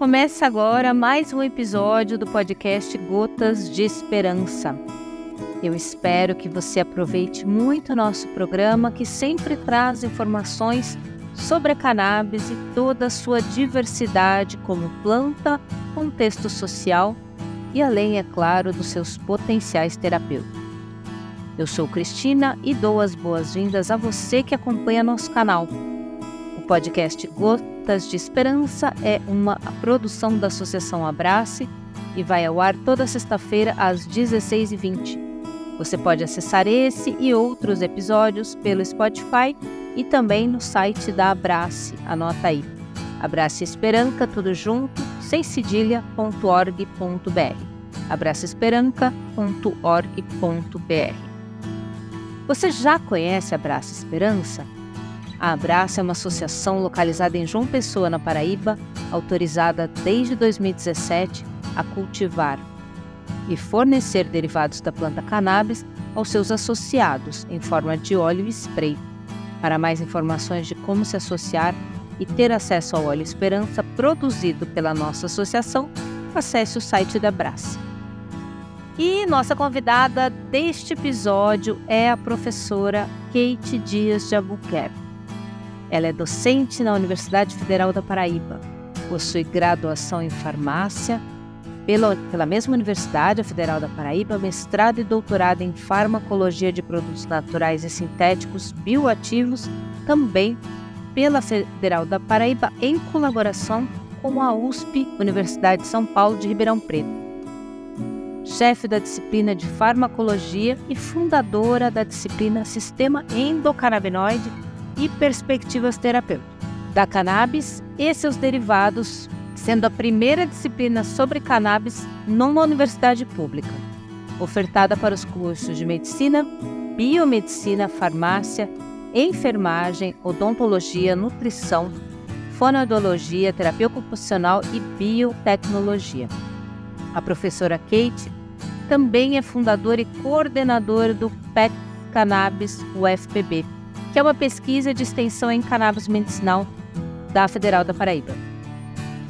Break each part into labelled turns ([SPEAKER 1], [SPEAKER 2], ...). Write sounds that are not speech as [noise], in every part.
[SPEAKER 1] Começa agora mais um episódio do podcast Gotas de Esperança. Eu espero que você aproveite muito o nosso programa, que sempre traz informações sobre a cannabis e toda a sua diversidade como planta, contexto social e além, é claro, dos seus potenciais terapêuticos. Eu sou Cristina e dou as boas-vindas a você que acompanha nosso canal. O podcast Gotas de Esperança é uma produção da Associação Abrace e vai ao ar toda sexta-feira às 16h20. Você pode acessar esse e outros episódios pelo Spotify e também no site da Abrace. Anota aí. Abrace Esperanca, tudo junto, sem cedilha.org.br. abraçoesperanca.org.br. Você já conhece Abraça Esperança? A Abraça é uma associação localizada em João Pessoa, na Paraíba, autorizada desde 2017 a cultivar e fornecer derivados da planta cannabis aos seus associados em forma de óleo e spray. Para mais informações de como se associar e ter acesso ao óleo Esperança produzido pela nossa associação, acesse o site da Abraça. E nossa convidada deste episódio é a professora Kate Dias de Albuquerque. Ela é docente na Universidade Federal da Paraíba, possui graduação em farmácia pela, pela mesma Universidade Federal da Paraíba, mestrado e doutorado em farmacologia de produtos naturais e sintéticos bioativos, também pela Federal da Paraíba, em colaboração com a USP, Universidade de São Paulo de Ribeirão Preto. Chefe da disciplina de farmacologia e fundadora da disciplina Sistema Endocannabinoide e Perspectivas Terapêuticas. Da cannabis e seus derivados, sendo a primeira disciplina sobre cannabis numa universidade pública, ofertada para os cursos de medicina, biomedicina, farmácia, enfermagem, odontologia, nutrição, fonoaudiologia, terapia ocupacional e biotecnologia. A professora Kate também é fundador e coordenador do PET Cannabis UFPB, que é uma pesquisa de extensão em cannabis medicinal da Federal da Paraíba.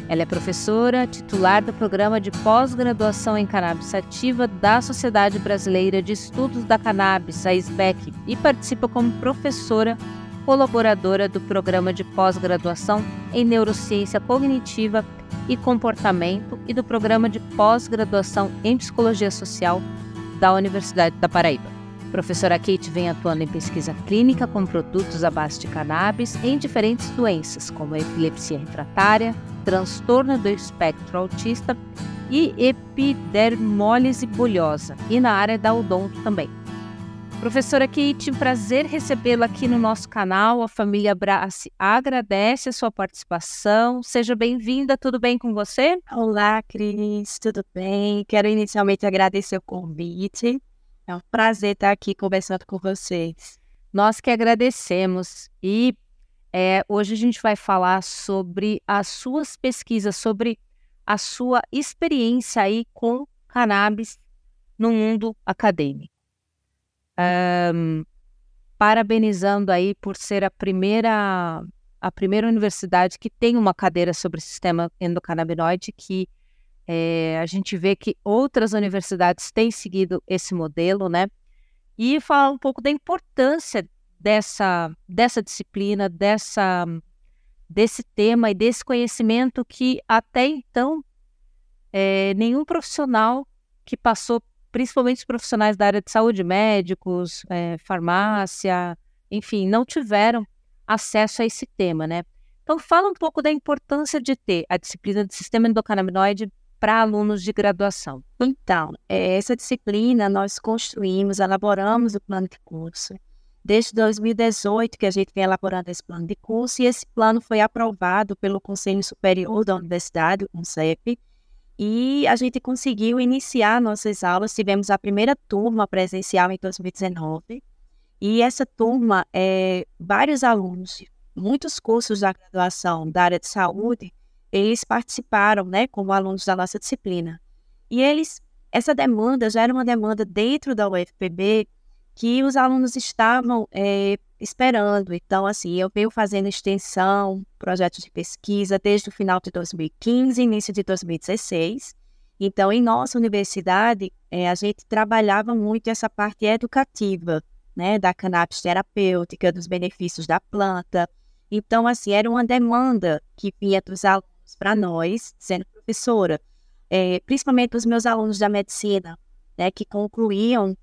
[SPEAKER 1] Ela é professora titular do programa de pós-graduação em cannabis ativa da Sociedade Brasileira de Estudos da Cannabis, a SBEC, e participa como professora colaboradora do programa de pós-graduação em neurociência cognitiva e Comportamento e do Programa de Pós-Graduação em Psicologia Social da Universidade da Paraíba. Professora Kate vem atuando em pesquisa clínica com produtos à base de cannabis em diferentes doenças, como epilepsia refratária, transtorno do espectro autista e epidermólise bulhosa, e na área da odonto também. Professora Kate, um prazer recebê-la aqui no nosso canal. A família Brace agradece a sua participação. Seja bem-vinda, tudo bem com você?
[SPEAKER 2] Olá, Cris, tudo bem? Quero inicialmente agradecer o convite. É um prazer estar aqui conversando com vocês.
[SPEAKER 1] Nós que agradecemos. E é, hoje a gente vai falar sobre as suas pesquisas, sobre a sua experiência aí com cannabis no mundo acadêmico um, parabenizando aí por ser a primeira a primeira universidade que tem uma cadeira sobre o sistema endocannabinoide que é, a gente vê que outras universidades têm seguido esse modelo, né? E falar um pouco da importância dessa, dessa disciplina, dessa, desse tema e desse conhecimento que até então é, nenhum profissional que passou principalmente os profissionais da área de saúde, médicos, é, farmácia, enfim, não tiveram acesso a esse tema, né? Então, fala um pouco da importância de ter a disciplina de sistema endocannabinoide para alunos de graduação.
[SPEAKER 2] Então, é, essa disciplina nós construímos, elaboramos o plano de curso. Desde 2018 que a gente vem elaborando esse plano de curso e esse plano foi aprovado pelo Conselho Superior da Universidade, o CONCEP, e a gente conseguiu iniciar nossas aulas. Tivemos a primeira turma presencial em 2019. E essa turma, é, vários alunos, muitos cursos da graduação da área de saúde, eles participaram, né, como alunos da nossa disciplina. E eles, essa demanda já era uma demanda dentro da UFPB que os alunos estavam é, esperando. Então, assim, eu venho fazendo extensão, projetos de pesquisa desde o final de 2015, início de 2016. Então, em nossa universidade, é, a gente trabalhava muito essa parte educativa, né, da cannabis terapêutica, dos benefícios da planta. Então, assim, era uma demanda que vinha dos alunos para nós, sendo professora, é, principalmente os meus alunos da medicina, né, que concluíam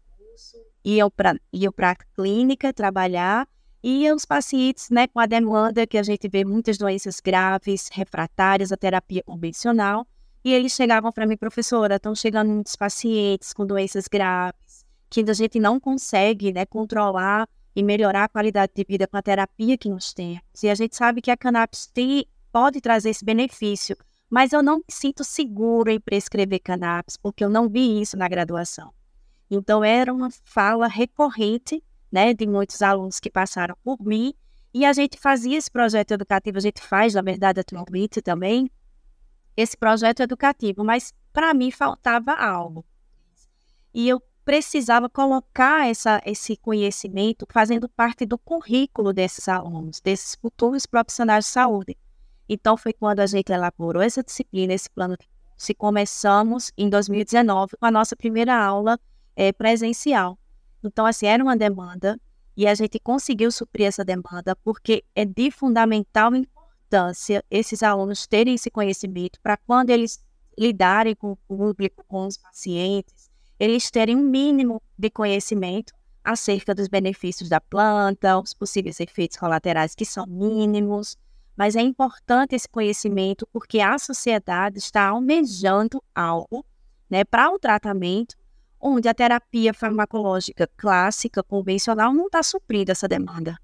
[SPEAKER 2] iam para iam a clínica trabalhar e os pacientes, né, com a demanda que a gente vê muitas doenças graves, refratárias à terapia convencional, e eles chegavam para mim, professora, estão chegando muitos pacientes com doenças graves, que a gente não consegue, né, controlar e melhorar a qualidade de vida com a terapia que nós temos. E a gente sabe que a cannabis tem, pode trazer esse benefício, mas eu não me sinto seguro em prescrever cannabis, porque eu não vi isso na graduação. Então, era uma fala recorrente né, de muitos alunos que passaram por mim, e a gente fazia esse projeto educativo, a gente faz, na verdade, atualmente também, esse projeto educativo, mas para mim faltava algo. E eu precisava colocar essa, esse conhecimento fazendo parte do currículo desses alunos, desses futuros profissionais de saúde. Então, foi quando a gente elaborou essa disciplina, esse plano se começamos em 2019 com a nossa primeira aula é, presencial. Então, assim, era uma demanda e a gente conseguiu suprir essa demanda porque é de fundamental importância esses alunos terem esse conhecimento para quando eles lidarem com o público, com os pacientes, eles terem um mínimo de conhecimento acerca dos benefícios da planta, os possíveis efeitos colaterais que são mínimos, mas é importante esse conhecimento porque a sociedade está almejando algo né, para o tratamento onde a terapia farmacológica clássica, convencional, não está suprindo essa demanda.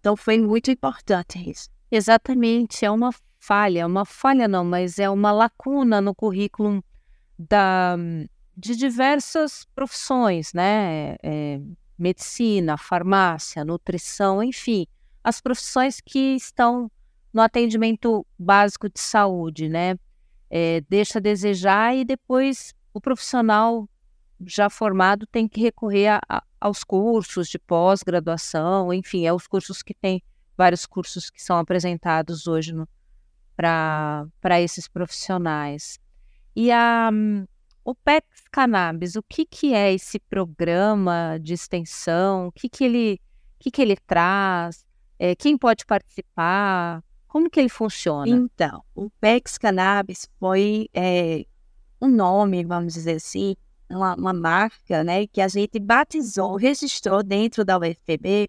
[SPEAKER 2] Então, foi muito importante isso.
[SPEAKER 1] Exatamente, é uma falha, uma falha não, mas é uma lacuna no currículo da, de diversas profissões, né? É, medicina, farmácia, nutrição, enfim, as profissões que estão no atendimento básico de saúde, né? É, deixa a desejar e depois o profissional já formado tem que recorrer a, a, aos cursos de pós-graduação, enfim, é os cursos que tem vários cursos que são apresentados hoje para esses profissionais. E a, o PEX Cannabis, o que, que é esse programa de extensão? O que, que, ele, que, que ele traz? É, quem pode participar? Como que ele funciona?
[SPEAKER 2] Então, o PEX Cannabis foi é, um nome, vamos dizer assim, uma, uma marca né, que a gente batizou, registrou dentro da UFPB.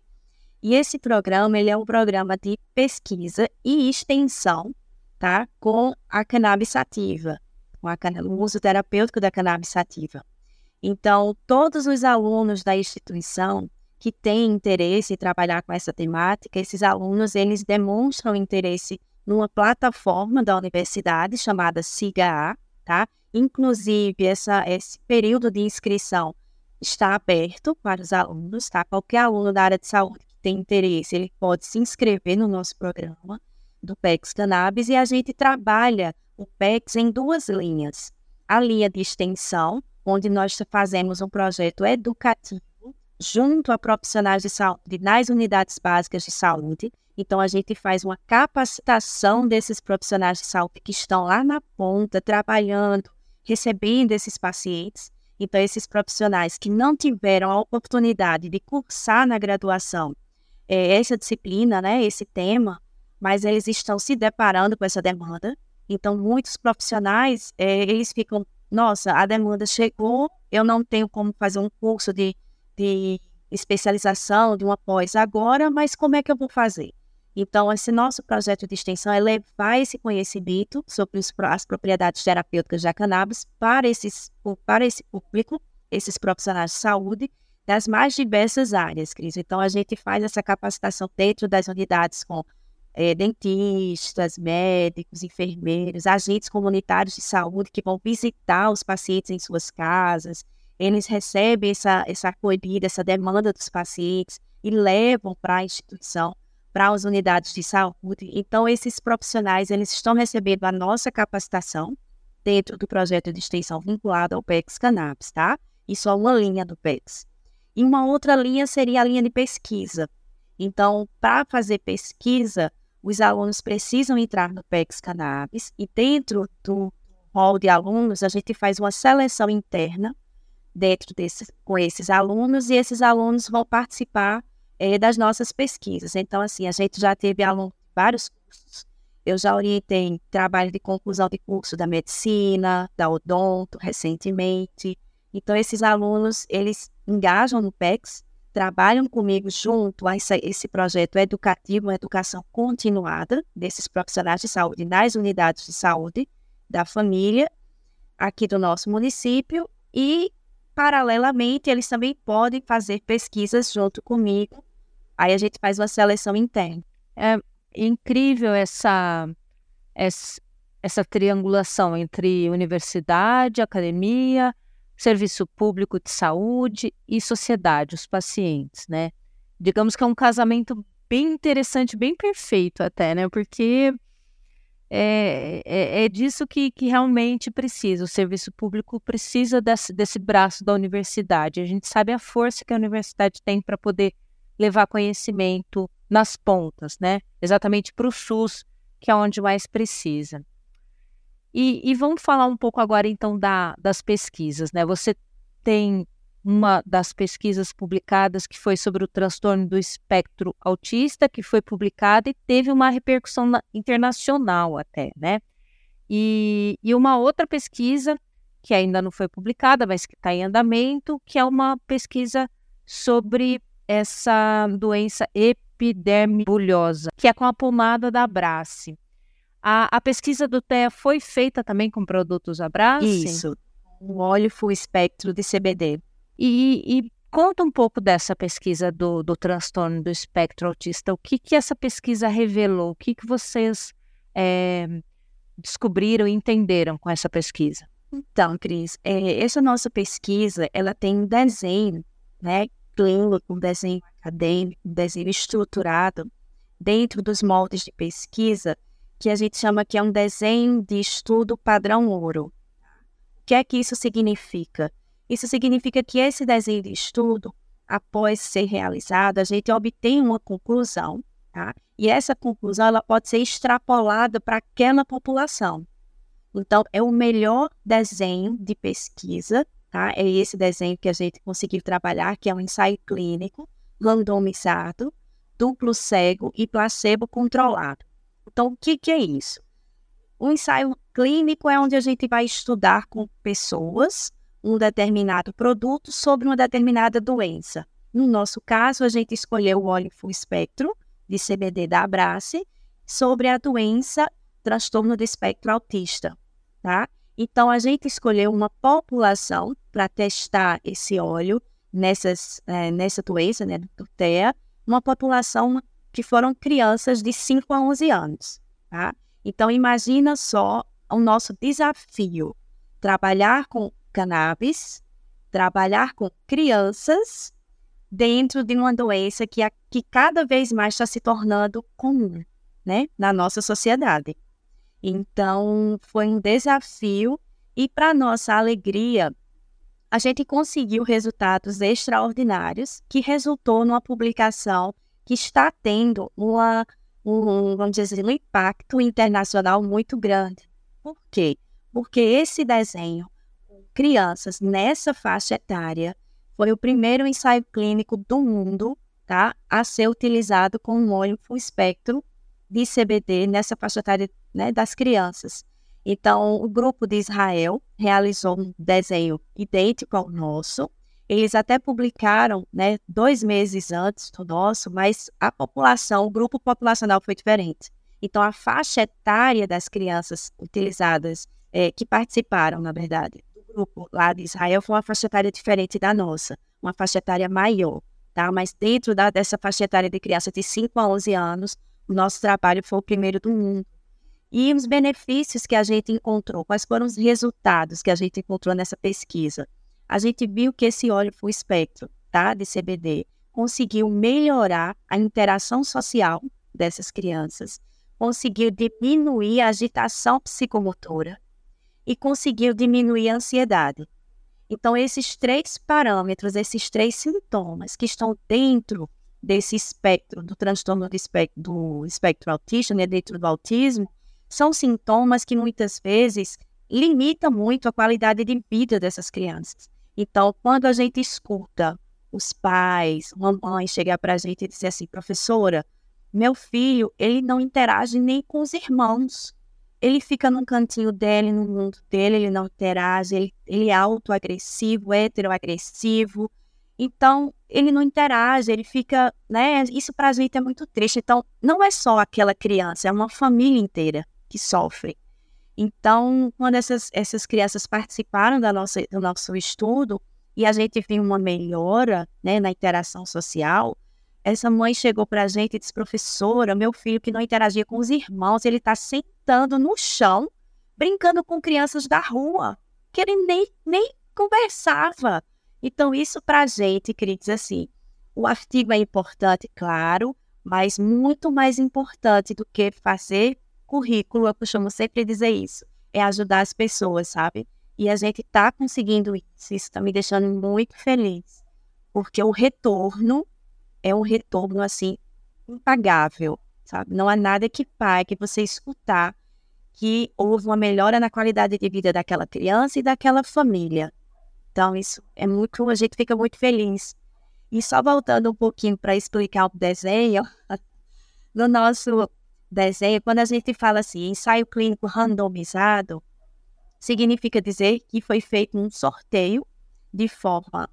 [SPEAKER 2] E esse programa ele é um programa de pesquisa e extensão tá, com a cannabis sativa, com a, o uso terapêutico da cannabis sativa. Então, todos os alunos da instituição que têm interesse em trabalhar com essa temática, esses alunos eles demonstram interesse numa plataforma da universidade chamada SIGA-A, tá? Inclusive, essa, esse período de inscrição está aberto para os alunos, tá? Qualquer aluno da área de saúde que tem interesse, ele pode se inscrever no nosso programa do PEX Cannabis e a gente trabalha o PEX em duas linhas. A linha de extensão, onde nós fazemos um projeto educativo junto a profissionais de saúde nas unidades básicas de saúde. Então, a gente faz uma capacitação desses profissionais de saúde que estão lá na ponta, trabalhando, recebendo esses pacientes. Então, esses profissionais que não tiveram a oportunidade de cursar na graduação é, essa disciplina, né, esse tema, mas eles estão se deparando com essa demanda. Então, muitos profissionais, é, eles ficam, nossa, a demanda chegou, eu não tenho como fazer um curso de, de especialização, de uma pós agora, mas como é que eu vou fazer? Então, esse nosso projeto de extensão é levar esse conhecimento sobre as propriedades terapêuticas da cannabis para, esses, para esse público, esses profissionais de saúde, das mais diversas áreas, Cris. Então, a gente faz essa capacitação dentro das unidades com é, dentistas, médicos, enfermeiros, agentes comunitários de saúde que vão visitar os pacientes em suas casas. Eles recebem essa, essa acolhida, essa demanda dos pacientes e levam para a instituição para as unidades de saúde. Então, esses profissionais eles estão recebendo a nossa capacitação dentro do projeto de extensão vinculado ao PEX Cannabis, tá? Isso é uma linha do PEX. E uma outra linha seria a linha de pesquisa. Então, para fazer pesquisa, os alunos precisam entrar no PEX Cannabis e dentro do hall de alunos, a gente faz uma seleção interna dentro desse, com esses alunos e esses alunos vão participar é, das nossas pesquisas. Então, assim, a gente já teve alunos de vários cursos. Eu já orientei trabalho de conclusão de curso da medicina, da odonto, recentemente. Então, esses alunos, eles engajam no PEX, trabalham comigo junto a esse, esse projeto educativo, uma educação continuada desses profissionais de saúde nas unidades de saúde da família aqui do nosso município e, paralelamente, eles também podem fazer pesquisas junto comigo. Aí a gente faz uma seleção interna.
[SPEAKER 1] É incrível essa, essa, essa triangulação entre universidade, academia, serviço público de saúde e sociedade, os pacientes, né? Digamos que é um casamento bem interessante, bem perfeito até, né? Porque é, é, é disso que, que realmente precisa. O serviço público precisa desse, desse braço da universidade. A gente sabe a força que a universidade tem para poder levar conhecimento nas pontas, né? Exatamente para o SUS, que é onde mais precisa. E, e, vamos falar um pouco agora então da, das pesquisas, né? Você tem uma das pesquisas publicadas que foi sobre o transtorno do espectro autista, que foi publicada e teve uma repercussão na, internacional até, né? E, e uma outra pesquisa que ainda não foi publicada, mas que está em andamento, que é uma pesquisa sobre essa doença epidermibulhosa, que é com a pomada da Abrace. A, a pesquisa do TEA foi feita também com produtos Abrace?
[SPEAKER 2] Isso, o óleo full espectro de CBD.
[SPEAKER 1] E, e conta um pouco dessa pesquisa do, do transtorno do espectro autista. O que, que essa pesquisa revelou? O que, que vocês é, descobriram e entenderam com essa pesquisa?
[SPEAKER 2] Então, Cris, é, essa nossa pesquisa, ela tem um desenho, né, clínico, um desenho acadêmico, um desenho estruturado dentro dos moldes de pesquisa que a gente chama que é um desenho de estudo padrão ouro. O que é que isso significa? Isso significa que esse desenho de estudo, após ser realizado, a gente obtém uma conclusão, tá? E essa conclusão ela pode ser extrapolada para aquela população. Então, é o melhor desenho de pesquisa, tá? É esse desenho que a gente conseguiu trabalhar, que é um ensaio clínico, randomizado, duplo cego e placebo controlado. Então, o que, que é isso? O ensaio clínico é onde a gente vai estudar com pessoas um determinado produto sobre uma determinada doença. No nosso caso, a gente escolheu o óleo full espectro de CBD da Abrace sobre a doença transtorno do espectro autista, tá? Então, a gente escolheu uma população para testar esse óleo nessas, é, nessa doença, né, do TEA, uma população que foram crianças de 5 a 11 anos, tá? Então, imagina só o nosso desafio, trabalhar com cannabis, trabalhar com crianças dentro de uma doença que, a, que cada vez mais está se tornando comum né, na nossa sociedade. Então, foi um desafio e, para nossa alegria, a gente conseguiu resultados extraordinários que resultou numa publicação que está tendo uma, um, vamos dizer, um impacto internacional muito grande. Por quê? Porque esse desenho crianças nessa faixa etária foi o primeiro ensaio clínico do mundo tá, a ser utilizado com um óleo full espectro de CBD nessa faixa etária né, das crianças. Então, o grupo de Israel realizou um desenho idêntico ao nosso. Eles até publicaram né, dois meses antes do nosso, mas a população, o grupo populacional foi diferente. Então, a faixa etária das crianças utilizadas, é, que participaram, na verdade, grupo lá de Israel foi uma faixa etária diferente da nossa, uma faixa etária maior, tá? Mas dentro da, dessa faixa etária de criança de 5 a 11 anos, o nosso trabalho foi o primeiro do mundo. E os benefícios que a gente encontrou, quais foram os resultados que a gente encontrou nessa pesquisa? A gente viu que esse óleo full espectro, tá, de CBD, conseguiu melhorar a interação social dessas crianças, conseguiu diminuir a agitação psicomotora, e conseguiu diminuir a ansiedade. Então, esses três parâmetros, esses três sintomas que estão dentro desse espectro, do transtorno do espectro, do espectro autista, né, dentro do autismo, são sintomas que muitas vezes limitam muito a qualidade de vida dessas crianças. Então, quando a gente escuta os pais, uma mãe chegar para a gente e dizer assim, professora, meu filho, ele não interage nem com os irmãos. Ele fica num cantinho dele, no mundo dele, ele não interage, ele, ele é autoagressivo, heteroagressivo. Então, ele não interage, ele fica, né? Isso para a gente é muito triste. Então, não é só aquela criança, é uma família inteira que sofre. Então, quando essas, essas crianças participaram da nossa, do nosso estudo e a gente viu uma melhora né, na interação social, essa mãe chegou para a gente e disse: professora, meu filho que não interagia com os irmãos, ele está sentando no chão, brincando com crianças da rua, que ele nem, nem conversava. Então, isso para a gente, queridos, assim, o artigo é importante, claro, mas muito mais importante do que fazer currículo, eu costumo sempre dizer isso, é ajudar as pessoas, sabe? E a gente está conseguindo isso, isso está me deixando muito feliz, porque o retorno é um retorno, assim, impagável, sabe? Não há nada que pague você escutar que houve uma melhora na qualidade de vida daquela criança e daquela família. Então, isso é muito, a gente fica muito feliz. E só voltando um pouquinho para explicar o desenho, [laughs] no nosso desenho, quando a gente fala assim, ensaio clínico randomizado, significa dizer que foi feito um sorteio de forma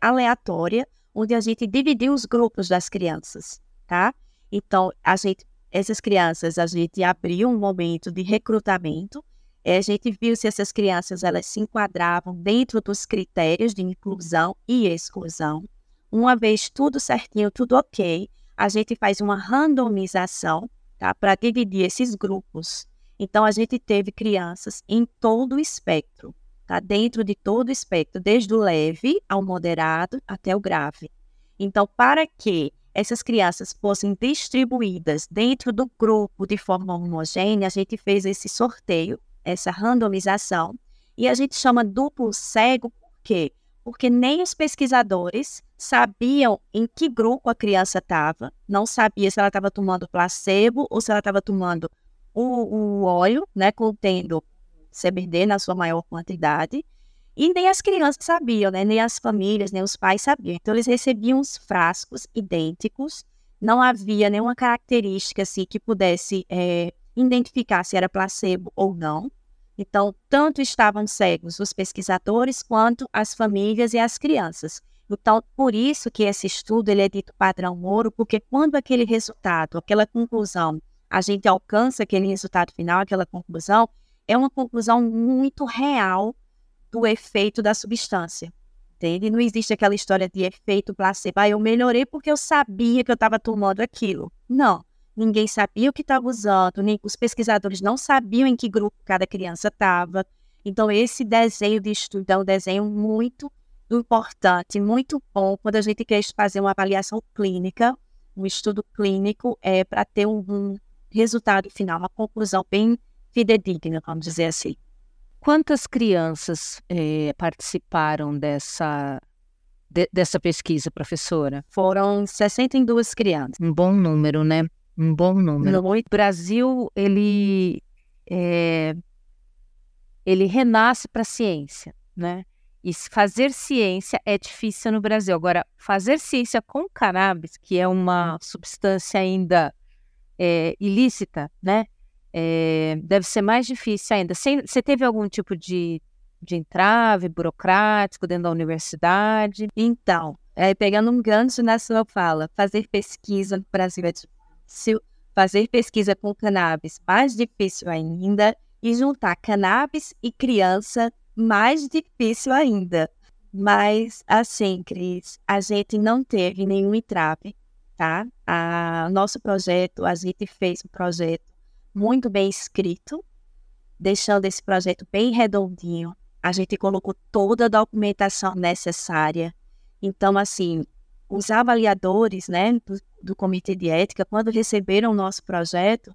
[SPEAKER 2] aleatória, onde a gente dividiu os grupos das crianças, tá? Então, a gente, essas crianças, a gente abriu um momento de recrutamento é, a gente viu se essas crianças elas se enquadravam dentro dos critérios de inclusão e exclusão. Uma vez tudo certinho, tudo ok, a gente faz uma randomização tá, para dividir esses grupos. Então, a gente teve crianças em todo o espectro, tá, dentro de todo o espectro, desde o leve ao moderado até o grave. Então, para que essas crianças fossem distribuídas dentro do grupo de forma homogênea, a gente fez esse sorteio essa randomização. E a gente chama duplo cego por quê? Porque nem os pesquisadores sabiam em que grupo a criança estava, não sabia se ela estava tomando placebo ou se ela estava tomando o, o óleo, né, contendo CBD na sua maior quantidade. E nem as crianças sabiam, né? nem as famílias, nem os pais sabiam. Então, eles recebiam os frascos idênticos, não havia nenhuma característica assim, que pudesse é, identificar se era placebo ou não. Então, tanto estavam cegos os pesquisadores quanto as famílias e as crianças. Então, por isso que esse estudo ele é dito padrão ouro, porque quando aquele resultado, aquela conclusão, a gente alcança aquele resultado final, aquela conclusão, é uma conclusão muito real do efeito da substância. Entende? Não existe aquela história de efeito placebo. Ah, eu melhorei porque eu sabia que eu estava tomando aquilo. Não ninguém sabia o que estava usando, nem os pesquisadores não sabiam em que grupo cada criança estava. Então, esse desenho de estudo é um desenho muito importante, muito bom quando a gente quer fazer uma avaliação clínica, um estudo clínico, é para ter um, um resultado final, uma conclusão bem fidedigna, vamos dizer assim.
[SPEAKER 1] Quantas crianças eh, participaram dessa, de, dessa pesquisa, professora?
[SPEAKER 2] Foram 62 crianças.
[SPEAKER 1] Um bom número, né? Um bom número. O Brasil, ele, é, ele renasce para a ciência, né? E fazer ciência é difícil no Brasil. Agora, fazer ciência com cannabis, que é uma substância ainda é, ilícita, né? É, deve ser mais difícil ainda. Você teve algum tipo de, de entrave burocrático dentro da universidade?
[SPEAKER 2] Então, é, pegando um gancho na sua fala, fazer pesquisa no Brasil é se fazer pesquisa com cannabis, mais difícil ainda, e juntar cannabis e criança, mais difícil ainda. Mas, assim, Cris, a gente não teve nenhum entrave, tá? A, nosso projeto, a gente fez um projeto muito bem escrito, deixando esse projeto bem redondinho. A gente colocou toda a documentação necessária. Então, assim, os avaliadores né, do, do Comitê de Ética, quando receberam o nosso projeto,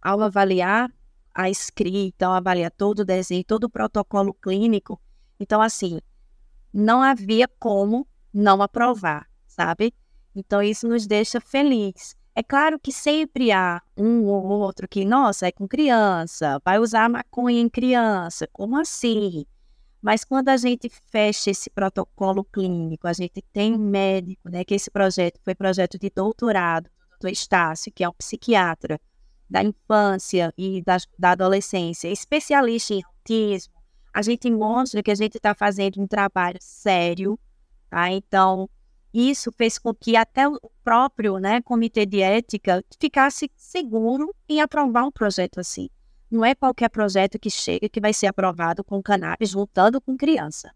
[SPEAKER 2] ao avaliar a escrita, ao avaliar todo o desenho, todo o protocolo clínico, então, assim, não havia como não aprovar, sabe? Então isso nos deixa feliz. É claro que sempre há um ou outro que, nossa, é com criança, vai usar maconha em criança, como assim? Mas quando a gente fecha esse protocolo clínico, a gente tem um médico, né, que esse projeto foi projeto de doutorado do Estácio, que é um psiquiatra da infância e da, da adolescência, especialista em autismo, a gente mostra que a gente está fazendo um trabalho sério, tá? Então, isso fez com que até o próprio né, comitê de ética ficasse seguro em aprovar um projeto assim. Não é qualquer projeto que chega que vai ser aprovado com cannabis juntando com criança.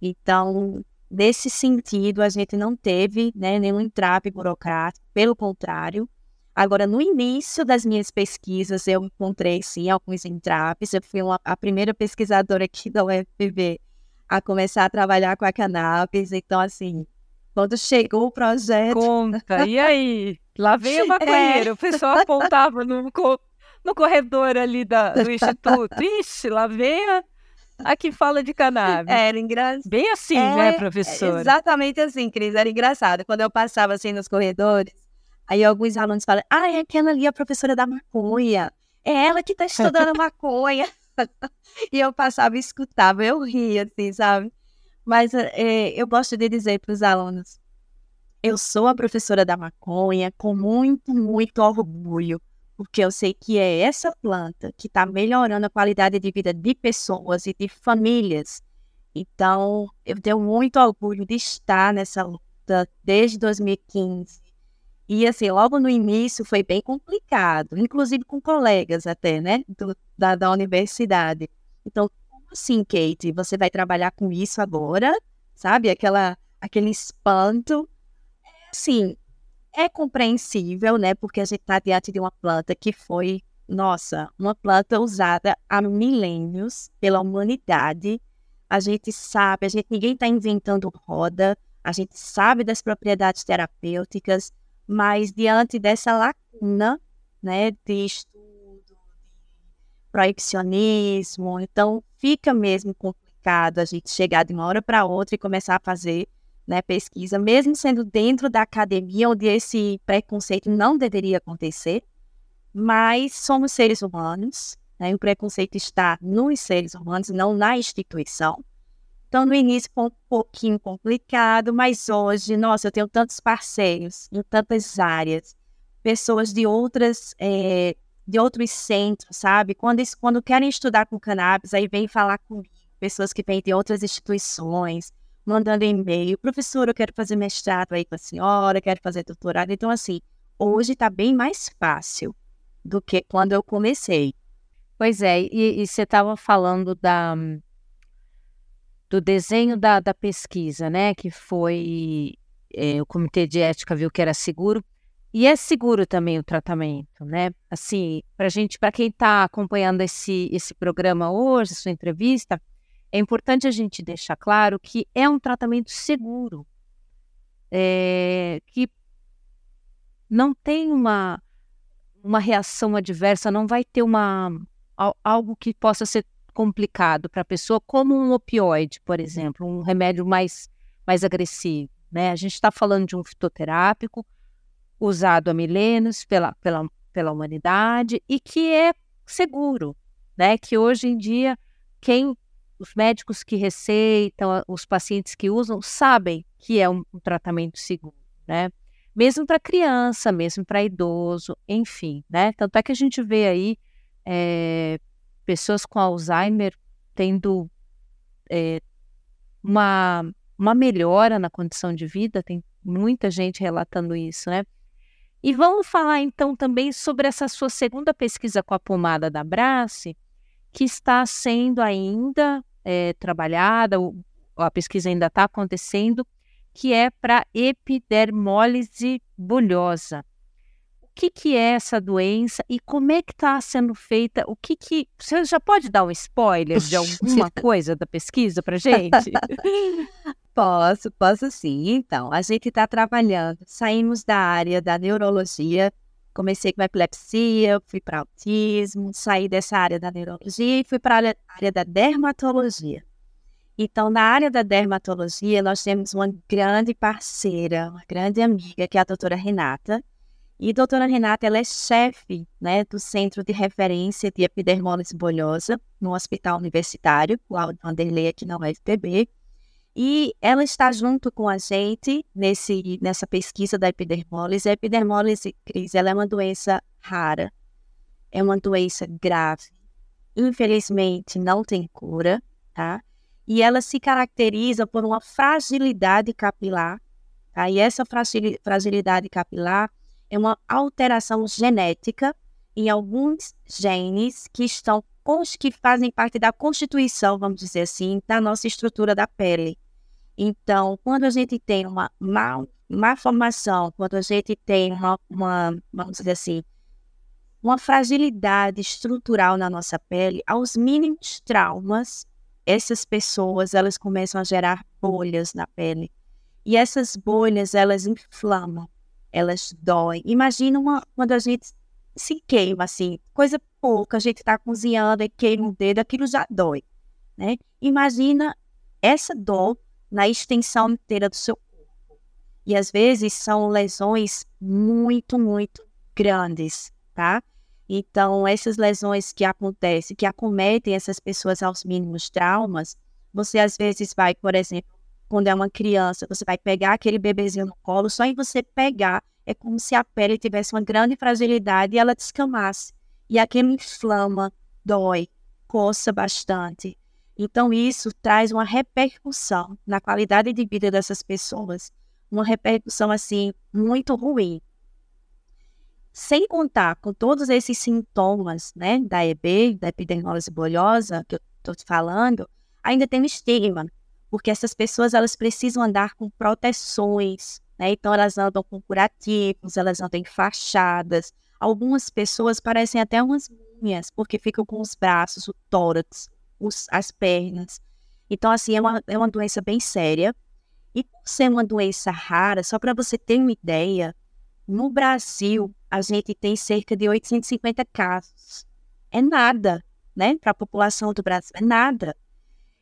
[SPEAKER 2] Então, nesse sentido, a gente não teve né, nenhum entrave burocrático, pelo contrário. Agora, no início das minhas pesquisas, eu encontrei, sim, alguns entraves. Eu fui uma, a primeira pesquisadora aqui da UFPB a começar a trabalhar com a cannabis. Então, assim, quando chegou o projeto.
[SPEAKER 3] Conta, e aí? Lá veio o [laughs] maconheiro, é. o pessoal apontava no, no corredor ali da, do instituto. Ixi, lá vem a, a que fala de cannabis.
[SPEAKER 2] Era engraçado.
[SPEAKER 3] Bem assim, é, né, professora?
[SPEAKER 2] Exatamente assim, Cris. Era engraçado. Quando eu passava assim nos corredores, aí alguns alunos falam: Ah, é aquela ali a professora da maconha. É ela que está estudando [laughs] maconha. e eu passava e escutava, eu ria, assim, sabe? Mas é, eu gosto de dizer para os alunos: eu sou a professora da maconha com muito, muito orgulho, porque eu sei que é essa planta que está melhorando a qualidade de vida de pessoas e de famílias. Então, eu tenho muito orgulho de estar nessa luta desde 2015. E assim, logo no início foi bem complicado, inclusive com colegas até, né, do, da, da universidade. Então, assim, Kate, você vai trabalhar com isso agora, sabe? Aquela, aquele espanto. Sim, é compreensível, né? Porque a gente está diante de uma planta que foi, nossa, uma planta usada há milênios pela humanidade. A gente sabe, a gente ninguém está inventando roda. A gente sabe das propriedades terapêuticas, mas diante dessa lacuna, né, de proibicionismo. Então, fica mesmo complicado a gente chegar de uma hora para outra e começar a fazer né, pesquisa, mesmo sendo dentro da academia, onde esse preconceito não deveria acontecer. Mas somos seres humanos, né, o preconceito está nos seres humanos, não na instituição. Então, no início foi um pouquinho complicado, mas hoje, nossa, eu tenho tantos parceiros em tantas áreas, pessoas de outras é, de outros centros, sabe? Quando, quando querem estudar com cannabis, aí vem falar comigo, pessoas que vêm de outras instituições, mandando e-mail, professor, eu quero fazer mestrado aí com a senhora, quero fazer doutorado. Então, assim, hoje está bem mais fácil do que quando eu comecei.
[SPEAKER 1] Pois é, e, e você estava falando da, do desenho da, da pesquisa, né? Que foi é, o Comitê de Ética viu que era seguro. E é seguro também o tratamento, né? Assim, para gente, para quem está acompanhando esse, esse programa hoje, sua entrevista, é importante a gente deixar claro que é um tratamento seguro, é, que não tem uma, uma reação adversa, não vai ter uma, algo que possa ser complicado para a pessoa, como um opioide, por exemplo, um remédio mais, mais agressivo. Né? A gente está falando de um fitoterápico, usado há milênios pela, pela, pela humanidade e que é seguro, né? Que hoje em dia quem os médicos que receitam, os pacientes que usam sabem que é um, um tratamento seguro, né? Mesmo para criança, mesmo para idoso, enfim, né? Tanto é que a gente vê aí é, pessoas com Alzheimer tendo é, uma, uma melhora na condição de vida, tem muita gente relatando isso, né? E vamos falar então também sobre essa sua segunda pesquisa com a pomada da Brace, que está sendo ainda é, trabalhada, a pesquisa ainda está acontecendo, que é para epidermólise bulhosa. O que, que é essa doença e como é que está sendo feita? O que que você já pode dar um spoiler de alguma coisa da pesquisa para gente? [laughs] [laughs]
[SPEAKER 2] Posso, posso sim. Então, a gente está trabalhando. Saímos da área da neurologia, comecei com epilepsia, fui para autismo, saí dessa área da neurologia e fui para a área da dermatologia. Então, na área da dermatologia, nós temos uma grande parceira, uma grande amiga, que é a doutora Renata. E a doutora Renata, ela é chefe né, do Centro de Referência de Epidermólise Bolhosa no Hospital Universitário, o Aldo aqui na UFPB. E ela está junto com a gente nesse, nessa pesquisa da epidermólise. A epidermólise, Cris, ela é uma doença rara, é uma doença grave. Infelizmente, não tem cura, tá? e ela se caracteriza por uma fragilidade capilar. Tá? E essa fragilidade capilar é uma alteração genética em alguns genes que estão que fazem parte da constituição, vamos dizer assim, da nossa estrutura da pele. Então, quando a gente tem uma má, má formação, quando a gente tem uma, uma, vamos dizer assim, uma fragilidade estrutural na nossa pele, aos mínimos traumas, essas pessoas elas começam a gerar bolhas na pele. E essas bolhas, elas inflamam, elas doem. Imagina uma, quando a gente se queima, assim, coisa pouca, a gente está cozinhando e queima o dedo, aquilo já dói, né? Imagina essa dor na extensão inteira do seu corpo. E às vezes são lesões muito, muito grandes, tá? Então, essas lesões que acontecem, que acometem essas pessoas aos mínimos traumas, você às vezes vai, por exemplo, quando é uma criança, você vai pegar aquele bebezinho no colo, só em você pegar, é como se a pele tivesse uma grande fragilidade e ela descamasse. E aquilo inflama, dói, coça bastante. Então, isso traz uma repercussão na qualidade de vida dessas pessoas, uma repercussão, assim, muito ruim. Sem contar com todos esses sintomas, né, da EB, da epidermólise bolhosa, que eu estou te falando, ainda tem um estigma, porque essas pessoas elas precisam andar com proteções, né? Então elas andam com curativos, elas andam enfaixadas. Algumas pessoas parecem até umas múmias, porque ficam com os braços, o tórax, os, as pernas. Então, assim, é uma, é uma doença bem séria. E por ser uma doença rara, só para você ter uma ideia, no Brasil, a gente tem cerca de 850 casos. É nada, né? Para a população do Brasil, é nada.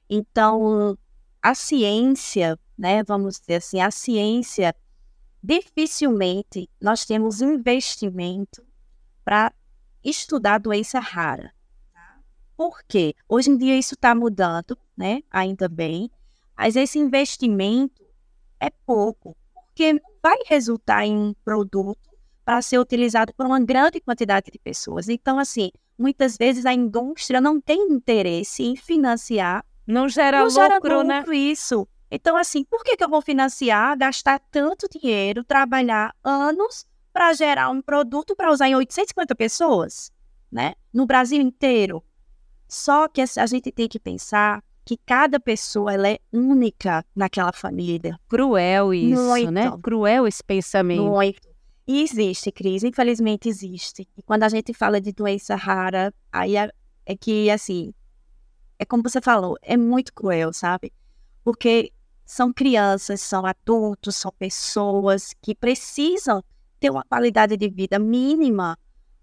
[SPEAKER 2] Então, a ciência, né? Vamos dizer assim, a ciência, dificilmente nós temos investimento para estudar doença rara. Por quê? Hoje em dia isso está mudando, né? Ainda bem. Mas esse investimento é pouco, porque não vai resultar em um produto para ser utilizado por uma grande quantidade de pessoas. Então, assim, muitas vezes a indústria não tem interesse em financiar.
[SPEAKER 3] Não gera não lucro, gera lucro né?
[SPEAKER 2] isso. Então, assim, por que, que eu vou financiar, gastar tanto dinheiro, trabalhar anos para gerar um produto para usar em 850 pessoas, né? No Brasil inteiro. Só que a gente tem que pensar que cada pessoa ela é única naquela família.
[SPEAKER 3] Cruel isso, né? Muito. né? Cruel esse pensamento.
[SPEAKER 2] Muito. E existe crise, infelizmente existe. E quando a gente fala de doença rara, aí é, é que, assim, é como você falou, é muito cruel, sabe? Porque são crianças, são adultos, são pessoas que precisam ter uma qualidade de vida mínima,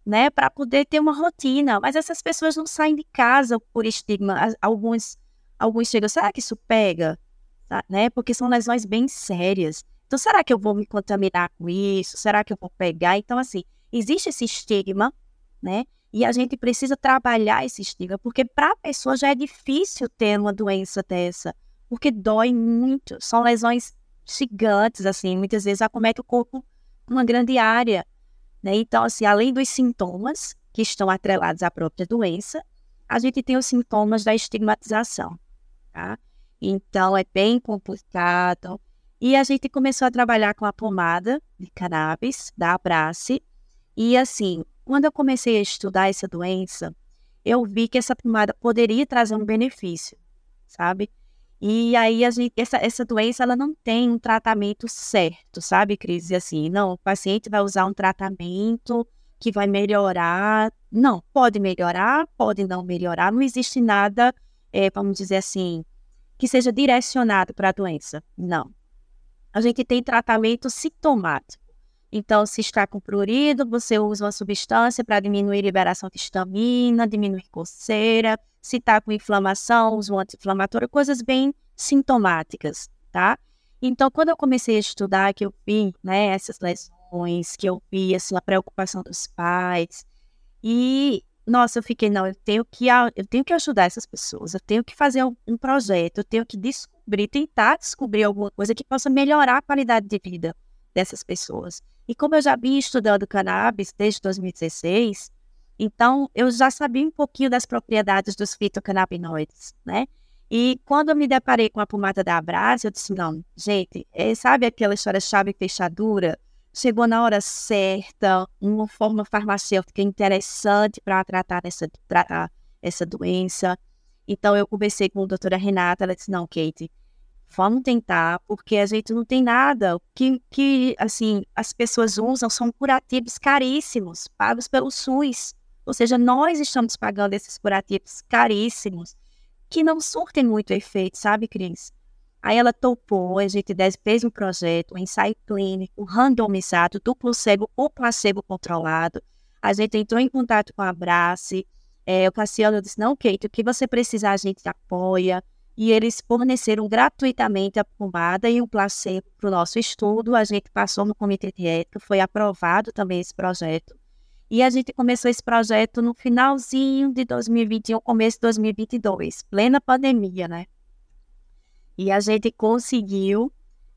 [SPEAKER 2] né, para poder ter uma rotina. Mas essas pessoas não saem de casa por estigma. Alguns, alguns chegam, será que isso pega? Né? Porque são lesões bem sérias. Então, será que eu vou me contaminar com isso? Será que eu vou pegar? Então, assim, existe esse estigma, né? E a gente precisa trabalhar esse estigma, porque para a pessoa já é difícil ter uma doença dessa, porque dói muito. São lesões gigantes, assim, muitas vezes acomete o corpo uma grande área, né? Então, assim, além dos sintomas que estão atrelados à própria doença, a gente tem os sintomas da estigmatização, tá? Então, é bem complicado. E a gente começou a trabalhar com a pomada de cannabis, da Abrace. E assim, quando eu comecei a estudar essa doença, eu vi que essa pomada poderia trazer um benefício, sabe? E aí a gente, essa, essa doença ela não tem um tratamento certo, sabe, Cris? Assim, não, o paciente vai usar um tratamento que vai melhorar. Não, pode melhorar, pode não melhorar. Não existe nada, é, vamos dizer assim, que seja direcionado para a doença. Não a gente tem tratamento sintomático. Então, se está com prurido, você usa uma substância para diminuir a liberação de histamina, diminuir coceira. Se está com inflamação, usa um anti-inflamatório, coisas bem sintomáticas, tá? Então, quando eu comecei a estudar, que eu vi né, essas lesões, que eu vi assim, a preocupação dos pais, e nossa, eu fiquei, não, eu tenho que, eu tenho que ajudar essas pessoas, eu tenho que fazer um projeto, eu tenho que descobrir, tentar descobrir alguma coisa que possa melhorar a qualidade de vida dessas pessoas. E como eu já vinha estudando cannabis desde 2016, então eu já sabia um pouquinho das propriedades dos fitocannabinoides, né? E quando eu me deparei com a pomada da Abrasa, eu disse, não, gente, é, sabe aquela história chave e fechadura? Chegou na hora certa, uma forma farmacêutica interessante para tratar essa, tratar essa doença. Então eu conversei com a doutora Renata, ela disse, não, Kate, vamos tentar, porque a gente não tem nada. O que, que assim, as pessoas usam são curativos caríssimos, pagos pelo SUS. Ou seja, nós estamos pagando esses curativos caríssimos, que não surtem muito efeito, sabe, Cris? Aí ela topou, a gente fez um projeto, um ensaio clínico, randomizado, duplo cego ou placebo controlado. A gente entrou em contato com a Abrace, é, o Cassiano disse, não, Kate, o que você precisar a gente apoia e eles forneceram gratuitamente a pomada e o placebo para o nosso estudo. A gente passou no comitê de ética, foi aprovado também esse projeto. E a gente começou esse projeto no finalzinho de 2021, começo de 2022, plena pandemia, né? E a gente conseguiu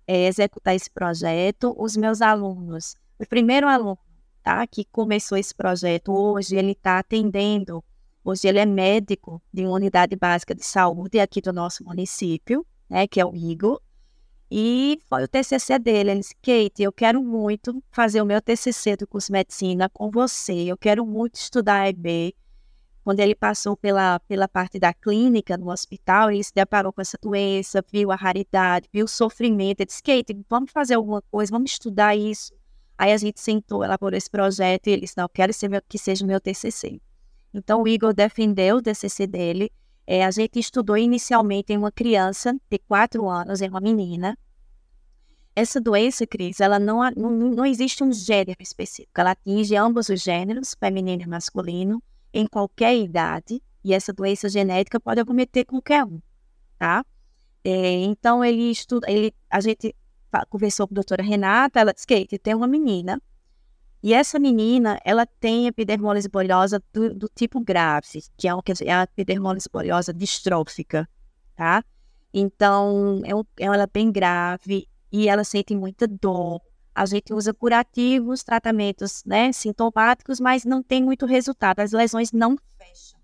[SPEAKER 2] é, executar esse projeto. Os meus alunos, o primeiro aluno, tá, que começou esse projeto hoje, ele está atendendo Hoje ele é médico de uma unidade básica de saúde aqui do nosso município, né, que é o Igor. E foi o TCC dele. Ele disse, Kate, eu quero muito fazer o meu TCC do curso de medicina com você. Eu quero muito estudar EB. Quando ele passou pela, pela parte da clínica no hospital, ele se deparou com essa doença, viu a raridade, viu o sofrimento. Ele disse, Kate, vamos fazer alguma coisa, vamos estudar isso. Aí a gente sentou, elaborou esse projeto e ele disse, não, quero ser meu, que seja o meu TCC. Então, o Igor defendeu o TCC dele. É, a gente estudou inicialmente em uma criança de 4 anos, é uma menina. Essa doença, Cris, ela não, não, não existe um gênero específico. Ela atinge ambos os gêneros, feminino e masculino, em qualquer idade. E essa doença genética pode acometer qualquer um, tá? É, então, ele estuda, ele, a gente conversou com a doutora Renata, ela disse que tem uma menina e essa menina, ela tem epidermólise bolhosa do, do tipo grave, que é, um, é a epidermólise bolhosa distrófica, tá? Então, é um, ela é bem grave e ela sente muita dor. A gente usa curativos, tratamentos né, sintomáticos, mas não tem muito resultado. As lesões não fecham.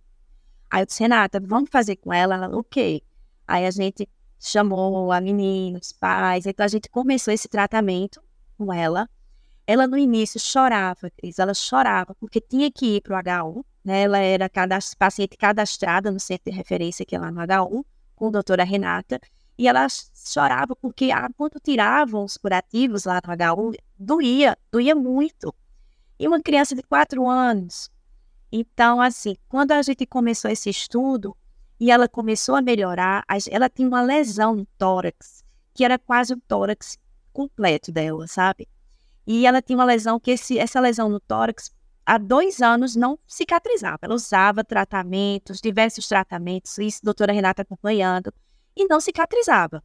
[SPEAKER 2] Aí eu disse, Renata, vamos fazer com ela? Ela, ok. Aí a gente chamou a menina, os pais, então a gente começou esse tratamento com ela. Ela no início chorava, Cris, ela chorava porque tinha que ir para o HU, né? Ela era cadast paciente cadastrada no centro de referência que é lá no HU, com a doutora Renata, e ela chorava porque ah, quando tiravam os curativos lá no HU, doía, doía muito. E uma criança de quatro anos. Então, assim, quando a gente começou esse estudo e ela começou a melhorar, ela tinha uma lesão no tórax, que era quase o tórax completo dela, sabe? E ela tinha uma lesão que esse, essa lesão no tórax há dois anos não cicatrizava. Ela usava tratamentos, diversos tratamentos, isso a doutora Renata acompanhando, e não cicatrizava.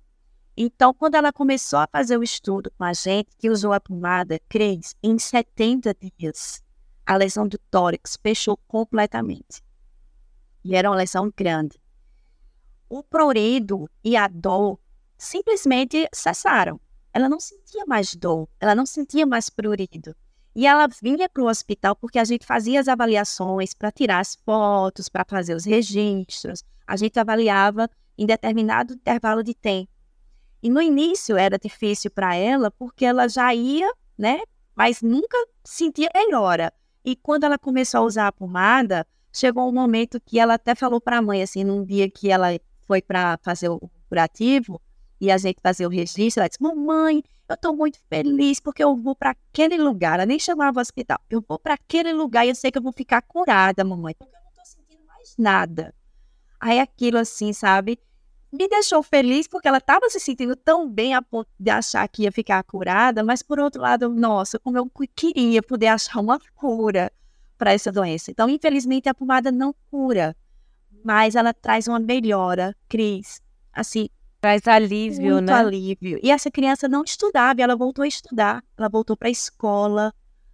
[SPEAKER 2] Então, quando ela começou a fazer o estudo com a gente, que usou a pomada Cres, em 70 dias, a lesão do tórax fechou completamente. E era uma lesão grande. O prurido e a dor simplesmente cessaram ela não sentia mais dor, ela não sentia mais prurido. E ela vinha para o hospital porque a gente fazia as avaliações para tirar as fotos, para fazer os registros. A gente avaliava em determinado intervalo de tempo. E no início era difícil para ela porque ela já ia, né? Mas nunca sentia melhora. E quando ela começou a usar a pomada, chegou um momento que ela até falou para a mãe, assim, num dia que ela foi para fazer o curativo, e a gente fazer o registro, ela disse: Mamãe, eu estou muito feliz porque eu vou para aquele lugar. Ela nem chamava hospital. Eu vou para aquele lugar e eu sei que eu vou ficar curada, mamãe, porque eu não estou sentindo mais nada. Aí aquilo assim, sabe? me deixou feliz porque ela estava se sentindo tão bem a ponto de achar que ia ficar curada, mas por outro lado, nossa, como eu queria poder achar uma cura para essa doença. Então, infelizmente, a pomada não cura, mas ela traz uma melhora, Cris. Assim,
[SPEAKER 3] traz alívio,
[SPEAKER 2] muito
[SPEAKER 3] né?
[SPEAKER 2] alívio. E essa criança não estudava, ela voltou a estudar, ela voltou para a escola,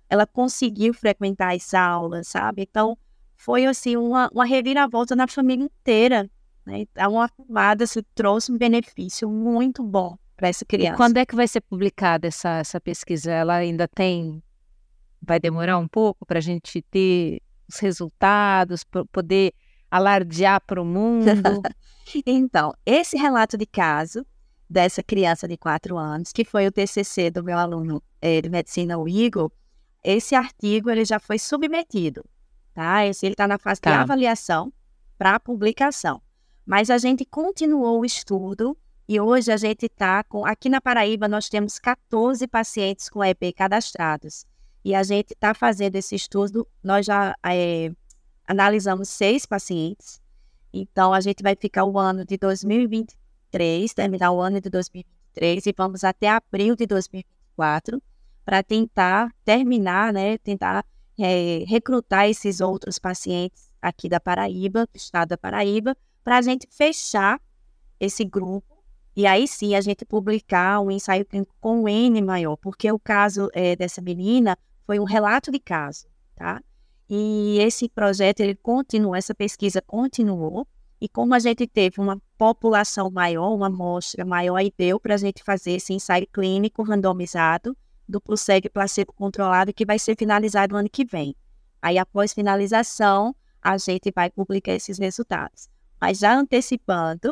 [SPEAKER 2] ela conseguiu frequentar as aulas, sabe? Então, foi assim uma, uma reviravolta na família inteira. Né? Então, a pomada se trouxe um benefício muito bom para essa criança.
[SPEAKER 3] E quando é que vai ser publicada essa, essa pesquisa? Ela ainda tem. Vai demorar um pouco para a gente ter os resultados, poder alardear para o mundo? [laughs]
[SPEAKER 2] então, esse relato de caso dessa criança de 4 anos, que foi o TCC do meu aluno é, de medicina, o Igor, esse artigo ele já foi submetido, tá? Esse, ele está na fase tá. de avaliação para publicação. Mas a gente continuou o estudo e hoje a gente está com. Aqui na Paraíba, nós temos 14 pacientes com EP cadastrados. E a gente está fazendo esse estudo, nós já é, analisamos seis pacientes. Então, a gente vai ficar o ano de 2023, terminar o ano de 2023 e vamos até abril de 2024 para tentar terminar, né, tentar é, recrutar esses outros pacientes aqui da Paraíba, do estado da Paraíba, para a gente fechar esse grupo e aí sim a gente publicar um ensaio clínico com N maior, porque o caso é, dessa menina foi um relato de caso, tá? E esse projeto, ele continuou, essa pesquisa continuou, e como a gente teve uma população maior, uma amostra maior, aí deu para a gente fazer esse ensaio clínico randomizado, duplo cego placebo controlado, que vai ser finalizado no ano que vem. Aí, após finalização, a gente vai publicar esses resultados. Mas já antecipando,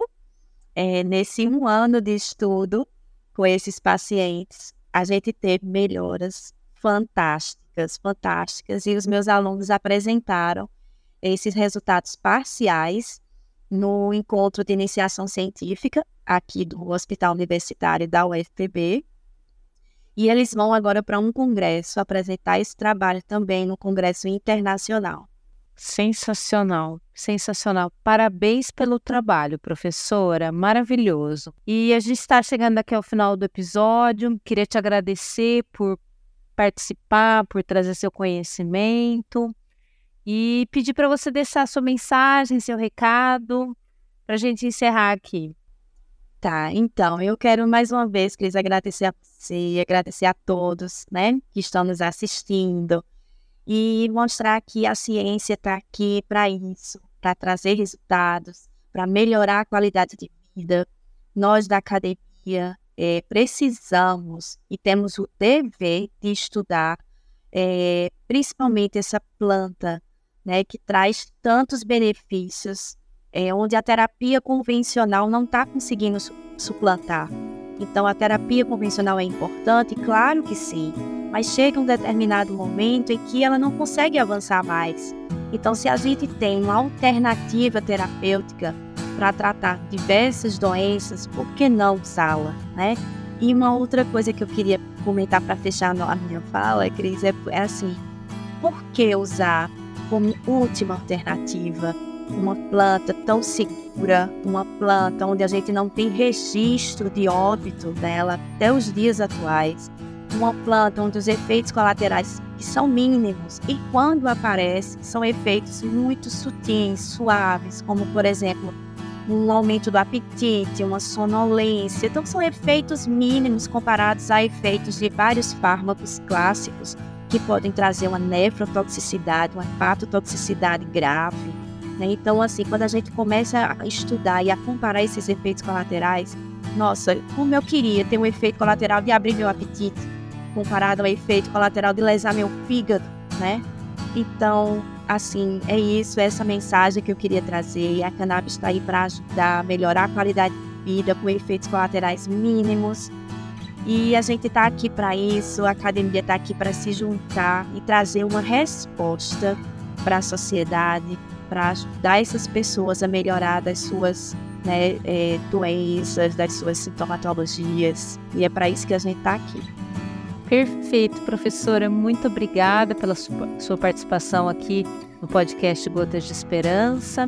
[SPEAKER 2] é, nesse um ano de estudo com esses pacientes, a gente teve melhoras fantásticas, fantásticas, e os meus alunos apresentaram esses resultados parciais no encontro de iniciação científica aqui do Hospital Universitário da UFPB. E eles vão agora para um congresso apresentar esse trabalho também no congresso internacional.
[SPEAKER 3] Sensacional, sensacional. Parabéns pelo trabalho, professora. Maravilhoso. E a gente está chegando aqui ao final do episódio. Queria te agradecer por participar, por trazer seu conhecimento e pedir para você deixar sua mensagem, seu recado, para a gente encerrar aqui.
[SPEAKER 2] Tá, então eu quero mais uma vez, Cris, agradecer a você, agradecer a todos, né, que estão nos assistindo e mostrar que a ciência está aqui para isso, para trazer resultados, para melhorar a qualidade de vida. Nós da academia é, precisamos e temos o dever de estudar, é, principalmente essa planta, né, que traz tantos benefícios, é, onde a terapia convencional não está conseguindo su suplantar. Então, a terapia convencional é importante? Claro que sim mas chega um determinado momento em que ela não consegue avançar mais. Então, se a gente tem uma alternativa terapêutica para tratar diversas doenças, por que não usá-la, né? E uma outra coisa que eu queria comentar para fechar a minha fala, Cris, é, é assim: por que usar como última alternativa uma planta tão segura, uma planta onde a gente não tem registro de óbito dela até os dias atuais? uma planta onde os efeitos colaterais são mínimos e quando aparecem são efeitos muito sutis, suaves, como por exemplo um aumento do apetite, uma sonolência. Então são efeitos mínimos comparados a efeitos de vários fármacos clássicos que podem trazer uma nefrotoxicidade, uma hepatotoxicidade grave. Né? Então assim, quando a gente começa a estudar e a comparar esses efeitos colaterais, nossa, como eu queria ter um efeito colateral de abrir meu apetite, comparado ao efeito colateral de lesar meu fígado, né? Então, assim, é isso, é essa mensagem que eu queria trazer. A cannabis está aí para ajudar a melhorar a qualidade de vida com efeitos colaterais mínimos. E a gente está aqui para isso, a academia está aqui para se juntar e trazer uma resposta para a sociedade, para ajudar essas pessoas a melhorar das suas né, é, doenças, das suas sintomatologias. E é para isso que a gente está aqui.
[SPEAKER 3] Perfeito, professora. Muito obrigada pela sua participação aqui no podcast Gotas de Esperança.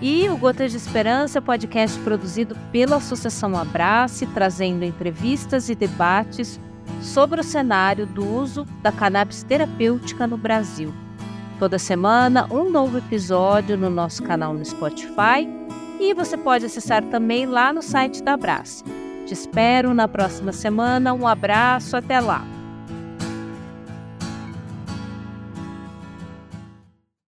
[SPEAKER 1] E o Gotas de Esperança é podcast produzido pela Associação Abrace, trazendo entrevistas e debates sobre o cenário do uso da cannabis terapêutica no Brasil. Toda semana, um novo episódio no nosso canal no Spotify e você pode acessar também lá no site da Abrace. Te espero na próxima semana. Um abraço, até lá!